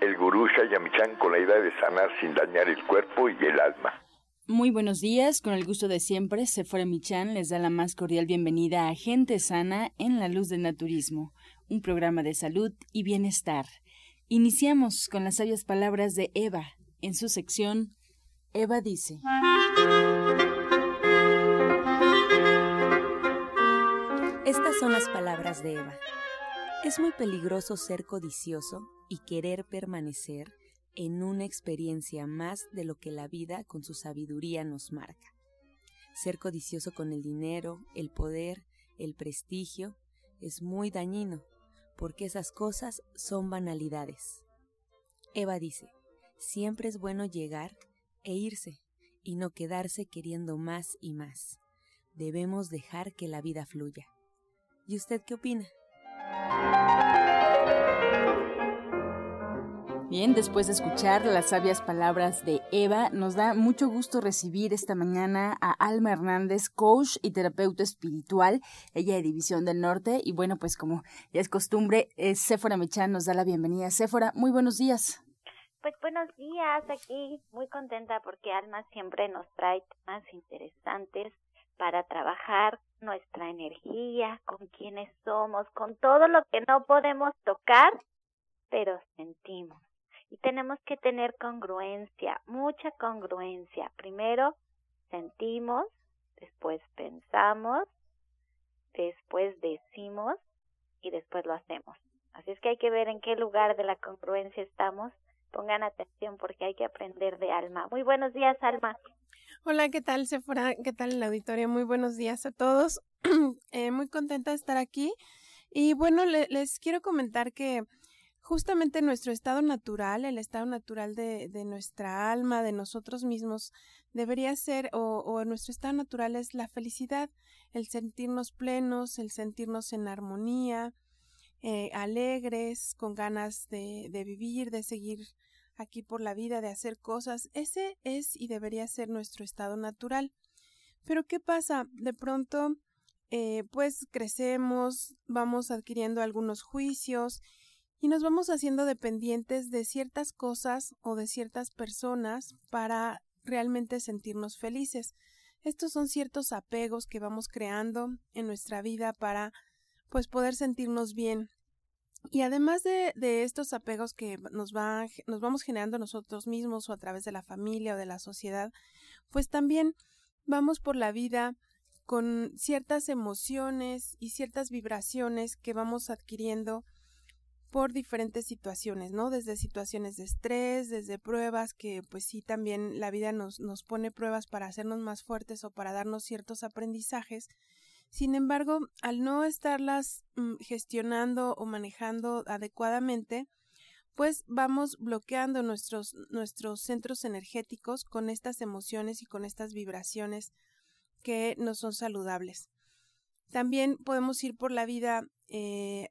el gurú Shayamichan con la idea de sanar sin dañar el cuerpo y el alma. Muy buenos días, con el gusto de siempre, Sephora Michan les da la más cordial bienvenida a Gente Sana en la Luz del Naturismo, un programa de salud y bienestar. Iniciamos con las sabias palabras de Eva en su sección Eva dice. Estas son las palabras de Eva. Es muy peligroso ser codicioso y querer permanecer en una experiencia más de lo que la vida con su sabiduría nos marca. Ser codicioso con el dinero, el poder, el prestigio, es muy dañino, porque esas cosas son banalidades. Eva dice, siempre es bueno llegar e irse, y no quedarse queriendo más y más. Debemos dejar que la vida fluya. ¿Y usted qué opina? Bien, después de escuchar las sabias palabras de Eva, nos da mucho gusto recibir esta mañana a Alma Hernández, coach y terapeuta espiritual, ella de División del Norte. Y bueno, pues como ya es costumbre, eh, Séfora nos da la bienvenida. Séfora, muy buenos días. Pues buenos días, aquí muy contenta porque Alma siempre nos trae temas interesantes para trabajar nuestra energía, con quienes somos, con todo lo que no podemos tocar, pero sentimos. Y tenemos que tener congruencia, mucha congruencia. Primero sentimos, después pensamos, después decimos y después lo hacemos. Así es que hay que ver en qué lugar de la congruencia estamos. Pongan atención porque hay que aprender de Alma. Muy buenos días, Alma. Hola, ¿qué tal, Sephora? ¿Qué tal la auditorio? Muy buenos días a todos. eh, muy contenta de estar aquí. Y bueno, les quiero comentar que justamente nuestro estado natural, el estado natural de, de nuestra alma, de nosotros mismos, debería ser, o, o, nuestro estado natural es la felicidad, el sentirnos plenos, el sentirnos en armonía, eh, alegres, con ganas de, vivir, de seguir aquí por la vida, de hacer cosas. Ese es y debería ser nuestro estado natural. Pero ¿qué pasa? De pronto, eh, pues crecemos, vamos adquiriendo algunos juicios y nos vamos haciendo dependientes de ciertas cosas o de ciertas personas para realmente sentirnos felices. Estos son ciertos apegos que vamos creando en nuestra vida para pues poder sentirnos bien. Y además de, de estos apegos que nos, va, nos vamos generando nosotros mismos o a través de la familia o de la sociedad, pues también vamos por la vida con ciertas emociones y ciertas vibraciones que vamos adquiriendo por diferentes situaciones, ¿no? Desde situaciones de estrés, desde pruebas que pues sí también la vida nos, nos pone pruebas para hacernos más fuertes o para darnos ciertos aprendizajes. Sin embargo, al no estarlas mm, gestionando o manejando adecuadamente, pues vamos bloqueando nuestros, nuestros centros energéticos con estas emociones y con estas vibraciones que no son saludables. También podemos ir por la vida eh,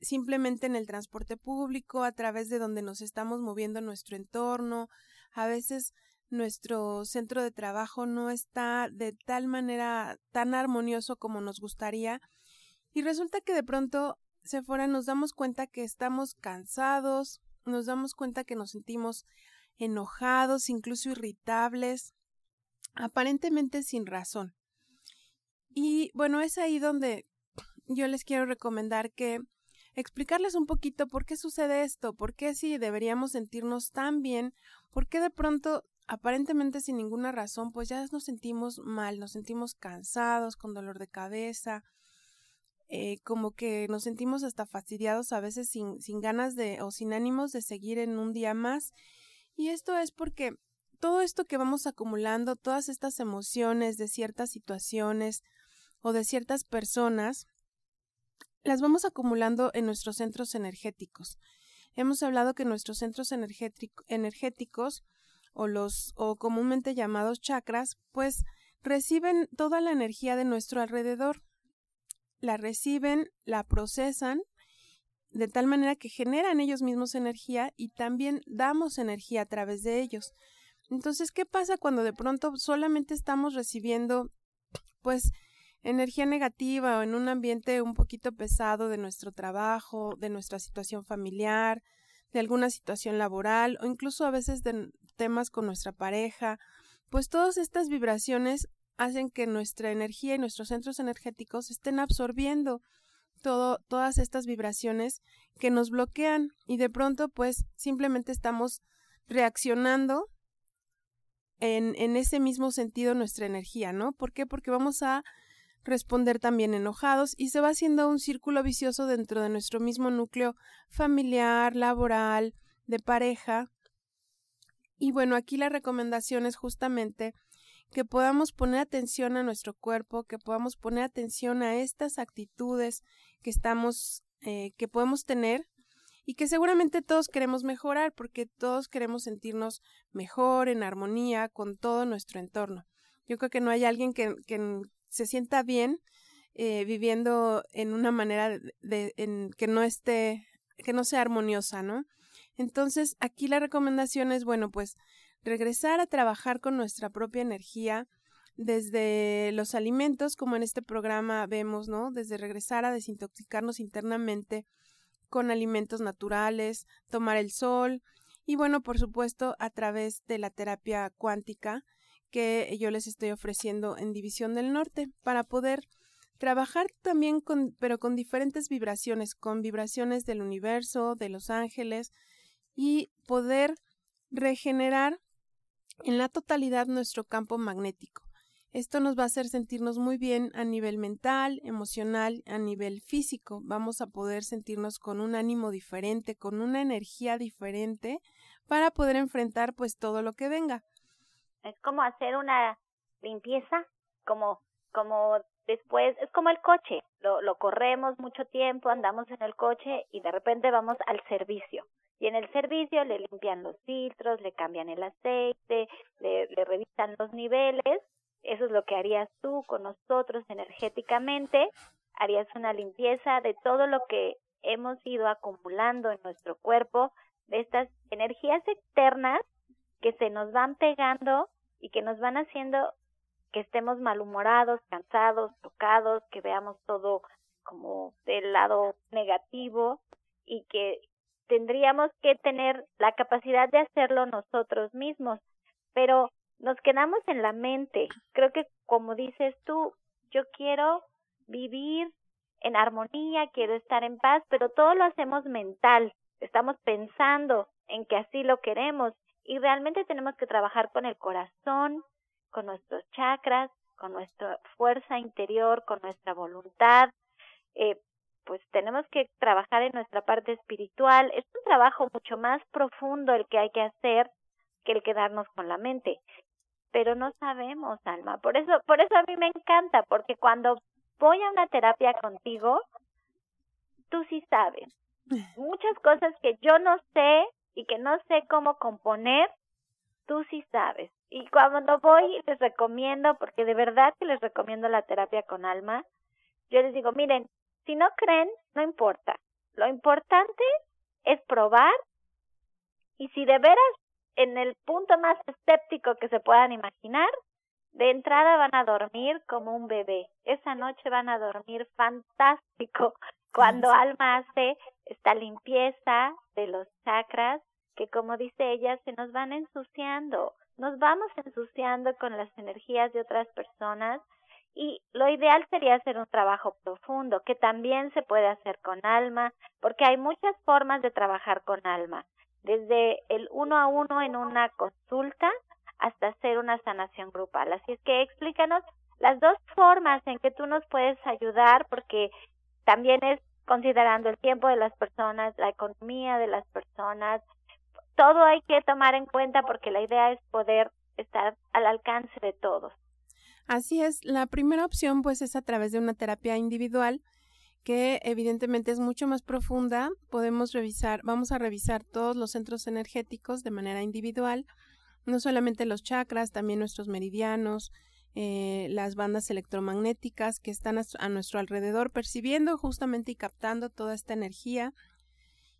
simplemente en el transporte público, a través de donde nos estamos moviendo en nuestro entorno. A veces nuestro centro de trabajo no está de tal manera tan armonioso como nos gustaría y resulta que de pronto se fuera nos damos cuenta que estamos cansados, nos damos cuenta que nos sentimos enojados, incluso irritables, aparentemente sin razón. Y bueno, es ahí donde yo les quiero recomendar que explicarles un poquito por qué sucede esto, por qué si deberíamos sentirnos tan bien, por qué de pronto, aparentemente sin ninguna razón, pues ya nos sentimos mal, nos sentimos cansados, con dolor de cabeza, eh, como que nos sentimos hasta fastidiados a veces sin, sin ganas de o sin ánimos de seguir en un día más. Y esto es porque todo esto que vamos acumulando, todas estas emociones de ciertas situaciones o de ciertas personas, las vamos acumulando en nuestros centros energéticos. Hemos hablado que nuestros centros energéticos o los o comúnmente llamados chakras, pues reciben toda la energía de nuestro alrededor. La reciben, la procesan de tal manera que generan ellos mismos energía y también damos energía a través de ellos. Entonces, ¿qué pasa cuando de pronto solamente estamos recibiendo pues energía negativa o en un ambiente un poquito pesado de nuestro trabajo, de nuestra situación familiar, de alguna situación laboral o incluso a veces de temas con nuestra pareja, pues todas estas vibraciones hacen que nuestra energía y nuestros centros energéticos estén absorbiendo todo, todas estas vibraciones que nos bloquean y de pronto pues simplemente estamos reaccionando en, en ese mismo sentido nuestra energía, ¿no? ¿Por qué? Porque vamos a responder también enojados y se va haciendo un círculo vicioso dentro de nuestro mismo núcleo familiar, laboral, de pareja. Y bueno, aquí la recomendación es justamente que podamos poner atención a nuestro cuerpo, que podamos poner atención a estas actitudes que estamos, eh, que podemos tener y que seguramente todos queremos mejorar porque todos queremos sentirnos mejor, en armonía con todo nuestro entorno. Yo creo que no hay alguien que, que se sienta bien eh, viviendo en una manera de, en, que no esté, que no sea armoniosa, ¿no? Entonces, aquí la recomendación es, bueno, pues regresar a trabajar con nuestra propia energía desde los alimentos, como en este programa vemos, ¿no? Desde regresar a desintoxicarnos internamente con alimentos naturales, tomar el sol y bueno, por supuesto, a través de la terapia cuántica que yo les estoy ofreciendo en División del Norte para poder trabajar también con pero con diferentes vibraciones, con vibraciones del universo, de los ángeles y poder regenerar en la totalidad nuestro campo magnético. Esto nos va a hacer sentirnos muy bien a nivel mental, emocional, a nivel físico. Vamos a poder sentirnos con un ánimo diferente, con una energía diferente para poder enfrentar pues todo lo que venga. Es como hacer una limpieza, como como después es como el coche, lo, lo corremos mucho tiempo, andamos en el coche y de repente vamos al servicio. Y en el servicio le limpian los filtros, le cambian el aceite, le, le revisan los niveles. Eso es lo que harías tú con nosotros energéticamente. Harías una limpieza de todo lo que hemos ido acumulando en nuestro cuerpo, de estas energías externas que se nos van pegando y que nos van haciendo que estemos malhumorados, cansados, tocados, que veamos todo como del lado negativo y que tendríamos que tener la capacidad de hacerlo nosotros mismos, pero nos quedamos en la mente. Creo que como dices tú, yo quiero vivir en armonía, quiero estar en paz, pero todo lo hacemos mental. Estamos pensando en que así lo queremos y realmente tenemos que trabajar con el corazón, con nuestros chakras, con nuestra fuerza interior, con nuestra voluntad, eh, pues tenemos que trabajar en nuestra parte espiritual. Es un trabajo mucho más profundo el que hay que hacer que el quedarnos con la mente. Pero no sabemos, Alma. Por eso, por eso a mí me encanta, porque cuando voy a una terapia contigo, tú sí sabes. Muchas cosas que yo no sé y que no sé cómo componer, tú sí sabes. Y cuando voy les recomiendo, porque de verdad que les recomiendo la terapia con alma, yo les digo, miren, si no creen, no importa. Lo importante es probar y si de veras en el punto más escéptico que se puedan imaginar, de entrada van a dormir como un bebé. Esa noche van a dormir fantástico cuando Alma hace esta limpieza de los chakras que como dice ella se nos van ensuciando. Nos vamos ensuciando con las energías de otras personas y lo ideal sería hacer un trabajo profundo, que también se puede hacer con alma, porque hay muchas formas de trabajar con alma, desde el uno a uno en una consulta hasta hacer una sanación grupal. Así es que explícanos las dos formas en que tú nos puedes ayudar, porque también es considerando el tiempo de las personas, la economía de las personas, todo hay que tomar en cuenta porque la idea es poder estar al alcance de todos. Así es, la primera opción pues es a través de una terapia individual que evidentemente es mucho más profunda. Podemos revisar, vamos a revisar todos los centros energéticos de manera individual. no solamente los chakras, también nuestros meridianos, eh, las bandas electromagnéticas que están a, nuestro alrededor, percibiendo justamente y captando toda esta energía.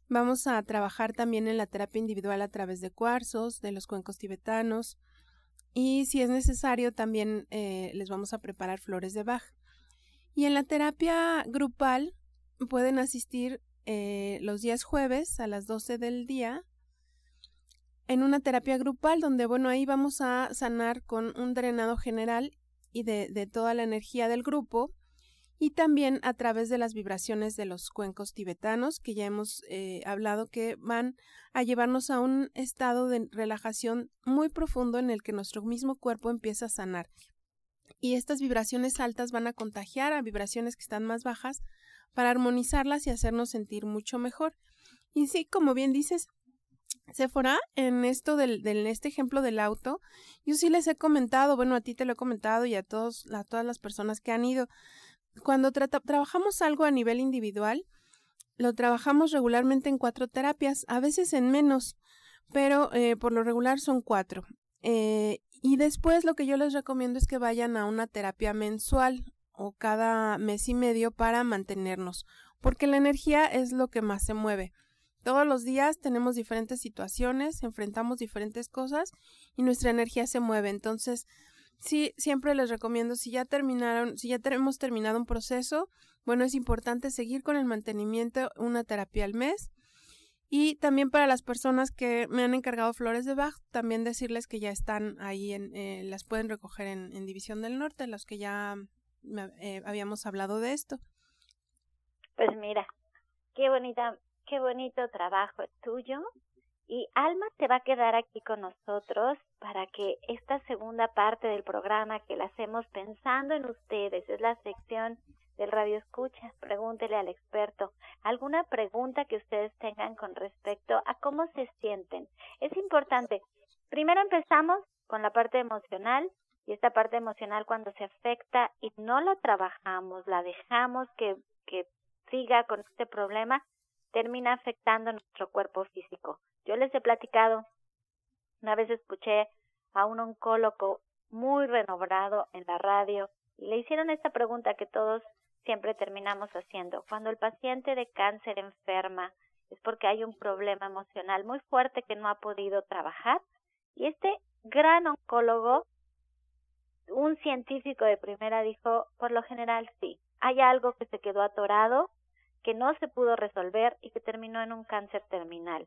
Vamos a trabajar también en la terapia individual a través de cuarzos, de los cuencos tibetanos y si es necesario también eh, les vamos a preparar flores de Bach. Y en la terapia grupal pueden asistir eh, los días jueves a las 12 del día en una terapia grupal donde, bueno, ahí vamos a sanar con un drenado general y de, toda la energía del grupo y también a través de las vibraciones de los cuencos tibetanos que ya hemos eh, hablado que van a llevarnos a un estado de relajación muy profundo en el que nuestro mismo cuerpo empieza a sanar. Y estas vibraciones altas van a contagiar a vibraciones que están más bajas para armonizarlas y hacernos sentir mucho mejor. Y sí, como bien dices, Sephora, en esto del, este ejemplo del auto, yo sí les he comentado, bueno, a ti te lo he comentado y a todos, todas las personas que han ido. Cuando trabajamos algo a nivel individual, lo trabajamos regularmente en cuatro terapias, a veces en menos, pero eh, por lo regular son cuatro. Eh, y después lo que yo les recomiendo es que vayan a una terapia mensual o cada mes y medio para mantenernos, porque la energía es lo que más se mueve. Todos los días tenemos diferentes situaciones, enfrentamos diferentes cosas y nuestra energía se mueve. Entonces, sí, siempre les recomiendo, si ya terminaron, si ya hemos terminado un proceso, bueno, es importante seguir con el mantenimiento, una terapia al mes. Y también para las personas que me han encargado flores de Bach, también decirles que ya están ahí, en, eh, las pueden recoger en, División del Norte, los que ya eh, habíamos hablado de esto. Pues mira, qué bonita qué bonito trabajo es tuyo. Y Alma te va a quedar aquí con nosotros para que esta segunda parte del programa que la hacemos pensando en ustedes, es la sección del Radio Escucha, pregúntele al experto alguna pregunta que ustedes tengan con respecto a cómo se sienten. Es importante. Primero empezamos con la parte emocional y esta parte emocional cuando se afecta y no la trabajamos, la dejamos que, que siga con este problema, termina afectando nuestro cuerpo físico. Yo les he platicado, una vez escuché a un oncólogo muy renombrado en la radio y le hicieron esta pregunta que todos siempre terminamos haciendo. Cuando el paciente de cáncer enferma es porque hay un problema emocional muy fuerte que no ha podido trabajar y este gran oncólogo, un científico de primera dijo, por lo general sí, hay algo que se quedó atorado que no se pudo resolver y que terminó en un cáncer terminal.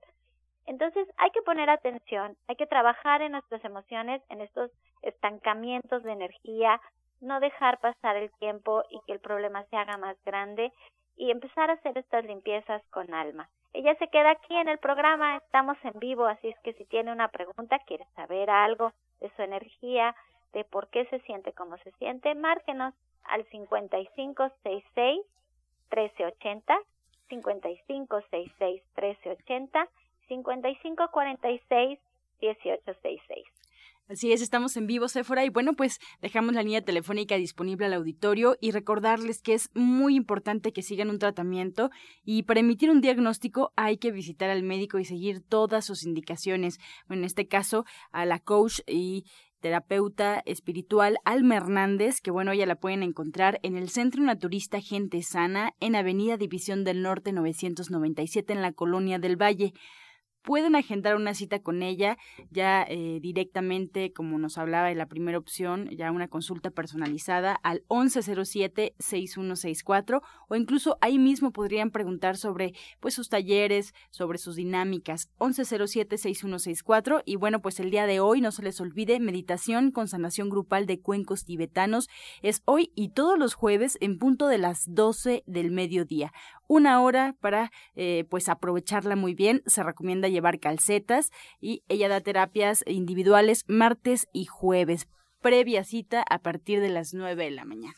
Entonces hay que poner atención, hay que trabajar en nuestras emociones, en estos estancamientos de energía, no dejar pasar el tiempo y que el problema se haga más grande y empezar a hacer estas limpiezas con alma. Ella se queda aquí en el programa, estamos en vivo, así es que si tiene una pregunta, quiere saber algo de su energía, de por qué se siente como se siente, márquenos al 5566 1380, 5566 1380, 5546 1866. Así es, estamos en vivo, Sephora, y bueno, pues dejamos la línea telefónica disponible al auditorio y recordarles que es muy importante que sigan un tratamiento y para emitir un diagnóstico hay que visitar al médico y seguir todas sus indicaciones. en este caso, a la coach y terapeuta espiritual Alma Hernández, que bueno, ya la pueden encontrar en el Centro Naturista Gente Sana, en Avenida División del Norte 997, en la Colonia del Valle pueden agendar una cita con ella ya eh, directamente, como nos hablaba en la primera opción, ya una consulta personalizada al 1107-6164 o incluso ahí mismo podrían preguntar sobre pues sus talleres, sobre sus dinámicas 1107-6164 y bueno, pues el día de hoy no se les olvide meditación con sanación grupal de cuencos tibetanos es hoy y todos los jueves en punto de las 12 del mediodía una hora para eh, pues aprovecharla muy bien. Se recomienda llevar calcetas y ella da terapias individuales martes y jueves. Previa cita a partir de las 9 de la mañana.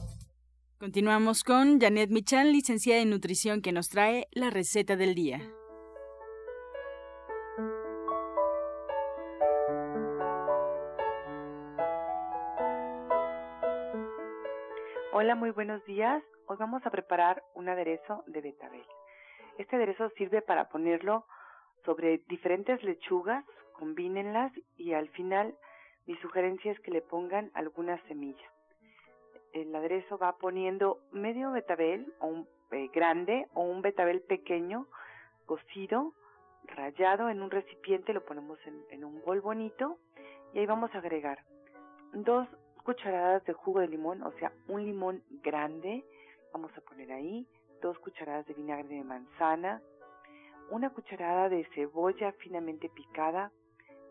Continuamos con Janet Michan, licenciada en nutrición, que nos trae la receta del día. Hola, muy buenos días. Hoy vamos a preparar un aderezo de betabel. Este aderezo sirve para ponerlo sobre diferentes lechugas, combínenlas y al final mi sugerencia es que le pongan algunas semillas el aderezo va poniendo medio betabel o un eh, grande o un betabel pequeño cocido, rallado en un recipiente, lo ponemos en, en un bol bonito y ahí vamos a agregar dos cucharadas de jugo de limón, o sea, un limón grande, vamos a poner ahí, dos cucharadas de vinagre de manzana, una cucharada de cebolla finamente picada,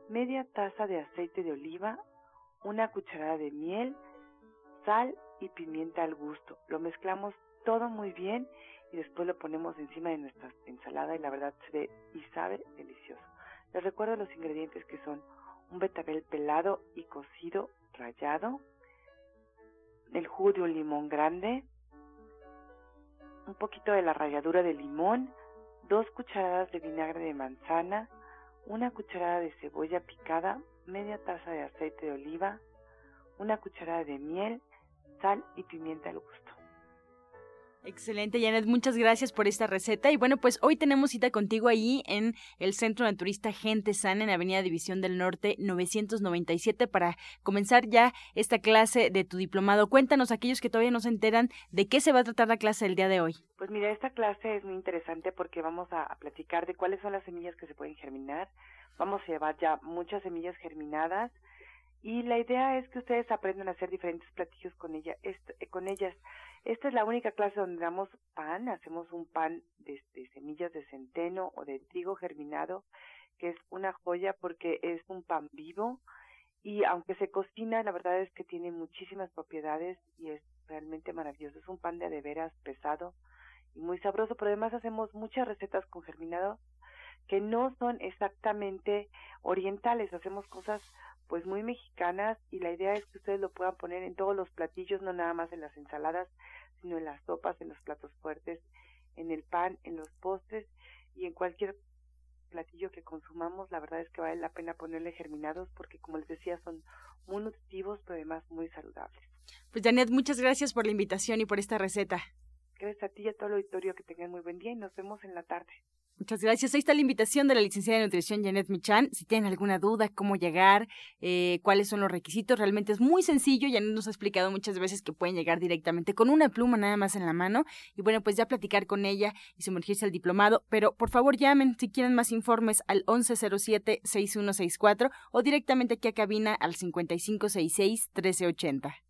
media taza de aceite de oliva, una cucharada de miel, sal y pimienta al gusto. Lo mezclamos todo muy bien y después lo ponemos encima de nuestra ensalada y la verdad se ve y sabe delicioso. Les recuerdo los ingredientes que son un betabel pelado y cocido rallado, el jugo de un limón grande, un poquito de la ralladura de limón, dos cucharadas de vinagre de manzana, una cucharada de cebolla picada, media taza de aceite de oliva, una cucharada de miel sal y pimienta al gusto. Excelente, Janet, muchas gracias por esta receta. Y bueno, pues hoy tenemos cita contigo ahí en el Centro Naturista Gente Sana en Avenida División del Norte 997 para comenzar ya esta clase de tu diplomado. Cuéntanos, aquellos que todavía no se enteran, de qué se va a tratar la clase del día de hoy. Pues mira, esta clase es muy interesante porque vamos a, a platicar de cuáles son las semillas que se pueden germinar. Vamos a llevar ya muchas semillas germinadas y la idea es que ustedes aprendan a hacer diferentes platillos con ella, eh, con ellas. Esta es la única clase donde damos pan, hacemos un pan de, semillas de centeno o de trigo germinado, que es una joya porque es un pan vivo y aunque se cocina, la verdad es que tiene muchísimas propiedades y es realmente maravilloso. Es un pan de adeveras pesado y muy sabroso, pero además hacemos muchas recetas con germinado que no son exactamente orientales, hacemos cosas pues muy mexicanas y la idea es que ustedes lo puedan poner en todos los platillos, no nada más en las ensaladas, sino en las sopas, en los platos fuertes, en el pan, en los postres y en cualquier platillo que consumamos, la verdad es que vale la pena ponerle germinados porque como les decía son muy nutritivos pero además muy saludables. Pues Janet, muchas gracias por la invitación y por esta receta. Gracias a ti y a todo el auditorio que tengan muy buen día y nos vemos en la tarde. Muchas gracias. Ahí está la invitación de la licenciada de nutrición Janet Michan. Si tienen alguna duda, cómo llegar, eh, cuáles son los requisitos, realmente es muy sencillo. Ya nos ha explicado muchas veces que pueden llegar directamente con una pluma nada más en la mano. Y bueno, pues ya platicar con ella y sumergirse al diplomado. Pero por favor llamen si quieren más informes al 1107-6164 o directamente aquí a cabina al 5566-1380.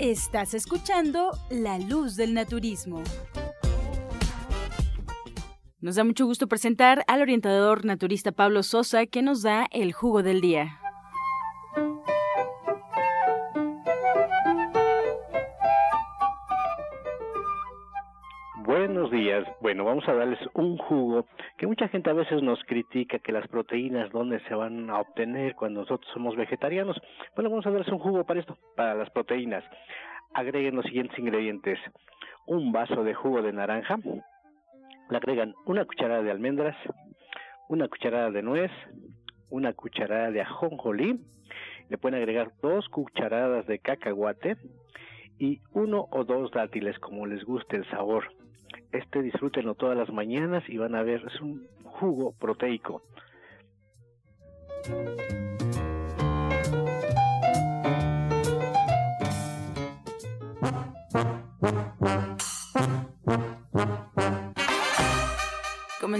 Estás escuchando La Luz del Naturismo. Nos da mucho gusto presentar al orientador naturista Pablo Sosa que nos da el jugo del día. Días. Bueno, vamos a darles un jugo que mucha gente a veces nos critica que las proteínas dónde se van a obtener cuando nosotros somos vegetarianos. Bueno, vamos a darles un jugo para esto, para las proteínas. Agreguen los siguientes ingredientes: un vaso de jugo de naranja, Le agregan una cucharada de almendras, una cucharada de nuez, una cucharada de ajonjolí, le pueden agregar dos cucharadas de cacahuate y uno o dos dátiles como les guste el sabor. Este disfrútenlo todas las mañanas y van a ver, es un jugo proteico.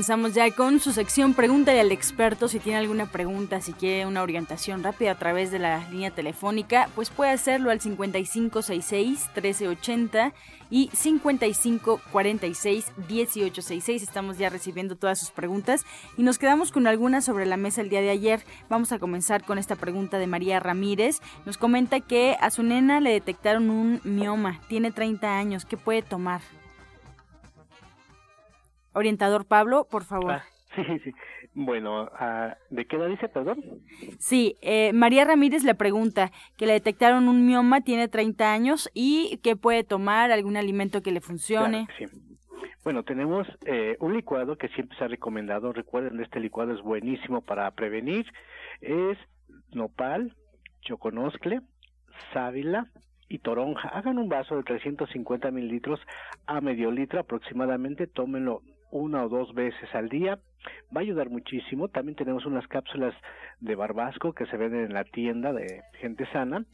Comenzamos ya con su sección Pregúntale al experto. Si tiene alguna pregunta, si quiere una orientación rápida a través de la línea telefónica, pues puede hacerlo al 5566-1380 y 5546-1866. Estamos ya recibiendo todas sus preguntas y nos quedamos con algunas sobre la mesa el día de ayer. Vamos a comenzar con esta pregunta de María Ramírez. Nos comenta que a su nena le detectaron un mioma. Tiene 30 años. ¿Qué puede tomar? Orientador Pablo, por favor. Ah, sí, sí. Bueno, ah, ¿de qué edad dice, perdón? Sí, eh, María Ramírez le pregunta que le detectaron un mioma, tiene 30 años y que puede tomar algún alimento que le funcione. sí. Bueno, tenemos eh, un licuado que siempre se ha recomendado. Recuerden, este licuado es buenísimo para prevenir. Es nopal, choconoscle, sábila, y toronja. Hagan un vaso de 350 mililitros a medio litro aproximadamente, tómenlo una o dos veces al día. Va a ayudar muchísimo. También tenemos unas cápsulas de barbasco que se venden en la tienda de gente sana.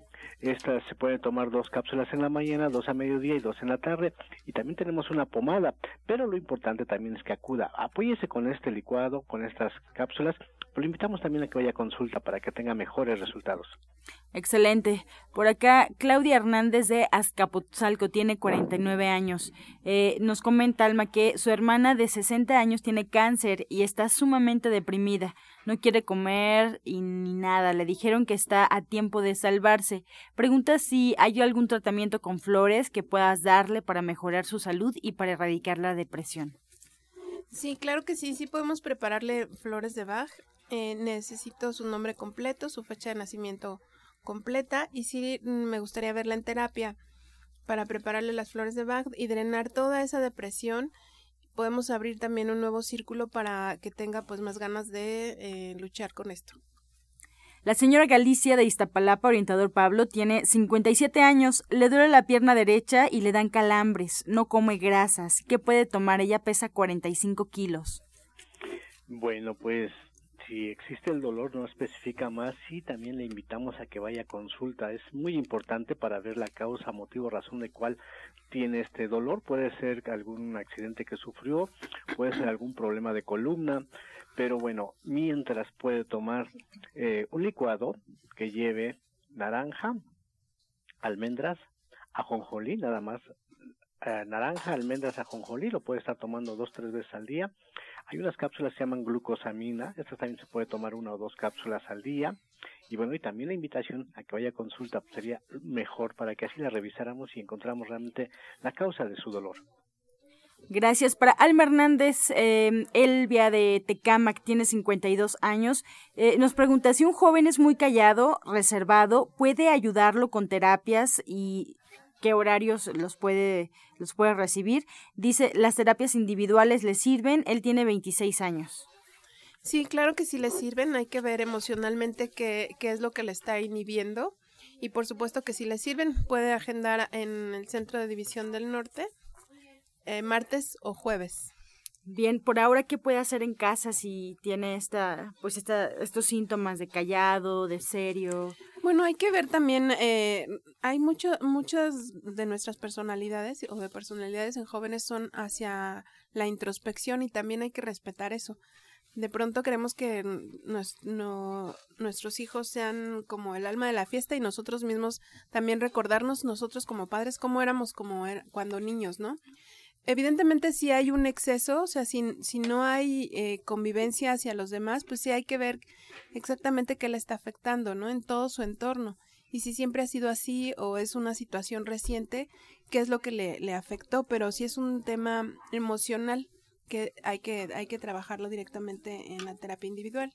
Estas se pueden tomar dos cápsulas en la mañana, dos a mediodía y dos en la tarde. Y también tenemos una pomada. Pero lo importante también es que acuda. Apóyese con este licuado, con estas cápsulas. Pero lo invitamos también a que vaya a consulta para que tenga mejores resultados. Excelente. Por acá, Claudia Hernández de Azcapotzalco tiene 49 años. Eh, nos comenta Alma que su hermana de 60 años tiene cáncer y está sumamente deprimida. No quiere comer y ni nada. Le dijeron que está a tiempo de salvarse. Pregunta si hay algún tratamiento con flores que puedas darle para mejorar su salud y para erradicar la depresión. Sí, claro que sí, sí podemos prepararle flores de Bach. Eh, necesito su nombre completo, su fecha de nacimiento completa y sí mm, me gustaría verla en terapia para prepararle las flores de Bach y drenar toda esa depresión. Podemos abrir también un nuevo círculo para que tenga pues más ganas de eh, luchar con esto. La señora Galicia de Iztapalapa, orientador Pablo, tiene 57 años, le duele la pierna derecha y le dan calambres, no come grasas. ¿Qué puede tomar? Ella pesa 45 kilos. Bueno, pues si existe el dolor no especifica más y también le invitamos a que vaya a consulta. Es muy importante para ver la causa, motivo, razón de cuál tiene este dolor. Puede ser algún accidente que sufrió, puede ser algún problema de columna, pero bueno, mientras puede tomar eh, un licuado que lleve naranja, almendras, ajonjolí, nada más eh, naranja, almendras, ajonjolí, lo puede estar tomando dos, tres veces al día hay unas cápsulas que se llaman glucosamina, estas también se puede tomar una o dos cápsulas al día. Y bueno, y también la invitación a que vaya a consulta sería mejor para que así la revisáramos y encontramos realmente la causa de su dolor. Gracias. Para Alma Hernández, eh, Elvia de Tecamac, tiene 52 años, eh, nos pregunta si un joven es muy callado, reservado, ¿puede ayudarlo con terapias y qué horarios los puede, los puede recibir. Dice, las terapias individuales le sirven, él tiene 26 años. Sí, claro que sí le sirven, hay que ver emocionalmente qué, qué es lo que le está inhibiendo y por supuesto que si le sirven puede agendar en el Centro de División del Norte eh, martes o jueves. Bien, por ahora, ¿qué puede hacer en casa si tiene esta, pues esta, estos síntomas de callado, de serio? Bueno, hay que ver también, eh, hay mucho, muchas de nuestras personalidades o de personalidades en jóvenes son hacia la introspección y también hay que respetar eso. De pronto queremos que nuestros hijos sean como el alma de la fiesta y nosotros mismos también recordarnos nosotros como padres cómo éramos como er, cuando niños, ¿no? Evidentemente si hay un exceso, o sea, si, si no hay eh, convivencia hacia los demás, pues sí hay que ver exactamente qué le está afectando, ¿no? En todo su entorno. Y si siempre ha sido así o es una situación reciente, qué es lo que le, le afectó, pero si es un tema emocional que hay que, hay que trabajarlo directamente en la terapia individual.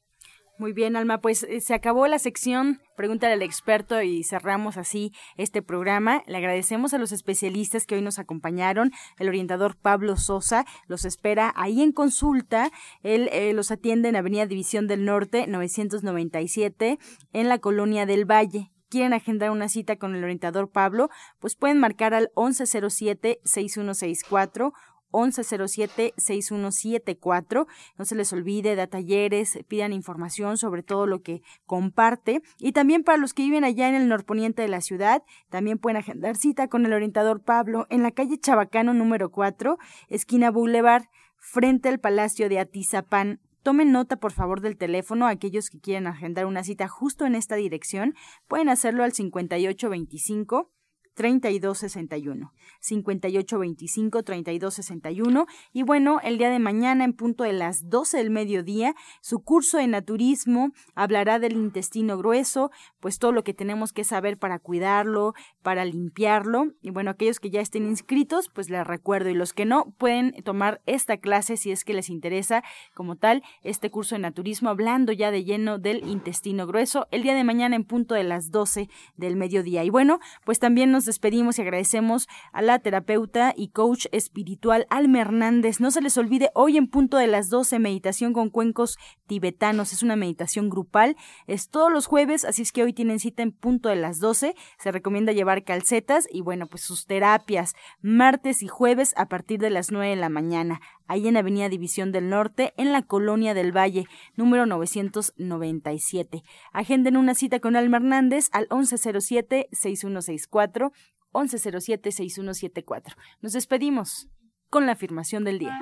Muy bien, Alma, pues eh, se acabó la sección Pregúntale al experto y cerramos así este programa. Le agradecemos a los especialistas que hoy nos acompañaron. El orientador Pablo Sosa los espera ahí en consulta. Él eh, los atiende en Avenida División del Norte 997 en la Colonia del Valle quieren agendar una cita con el orientador Pablo, pues pueden marcar al 1107-6164 1107-6174. No se les olvide, da talleres, pidan información sobre todo lo que comparte. Y también para los que viven allá en el norponiente de la ciudad, también pueden agendar cita con el orientador Pablo en la calle Chabacano número 4, esquina Boulevard, frente al Palacio de Atizapán. Tomen nota, por favor, del teléfono. Aquellos que quieren agendar una cita justo en esta dirección, pueden hacerlo al 5825 3261. 5825 3261. Y bueno, el día de mañana, en punto de las 12 del mediodía, su curso de naturismo hablará del intestino grueso, pues todo lo que tenemos que saber para cuidarlo, para limpiarlo. Y bueno, aquellos que ya estén inscritos, pues les recuerdo. Y los que no, pueden tomar esta clase si es que les interesa como tal este curso de naturismo, hablando ya de lleno del intestino grueso, el día de mañana en punto de las 12 del mediodía. Y bueno, pues también nos despedimos y agradecemos a la terapeuta y coach espiritual Alma Hernández. No se les olvide, hoy en punto de las 12, meditación con cuencos tibetanos. Es una meditación grupal. Es todos los jueves, así es que hoy tienen cita en punto de las 12. Se recomienda llevar calcetas y bueno, pues sus terapias martes y jueves a partir de las 9 de la mañana ahí en Avenida División del Norte, en la Colonia del Valle, número 997. Agenden una cita con Alma Hernández al 1107-6164, 1107-6174. Nos despedimos con la afirmación del día.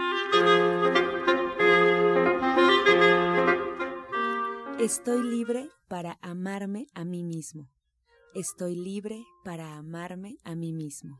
Estoy libre para amarme a mí mismo. Estoy libre para amarme a mí mismo.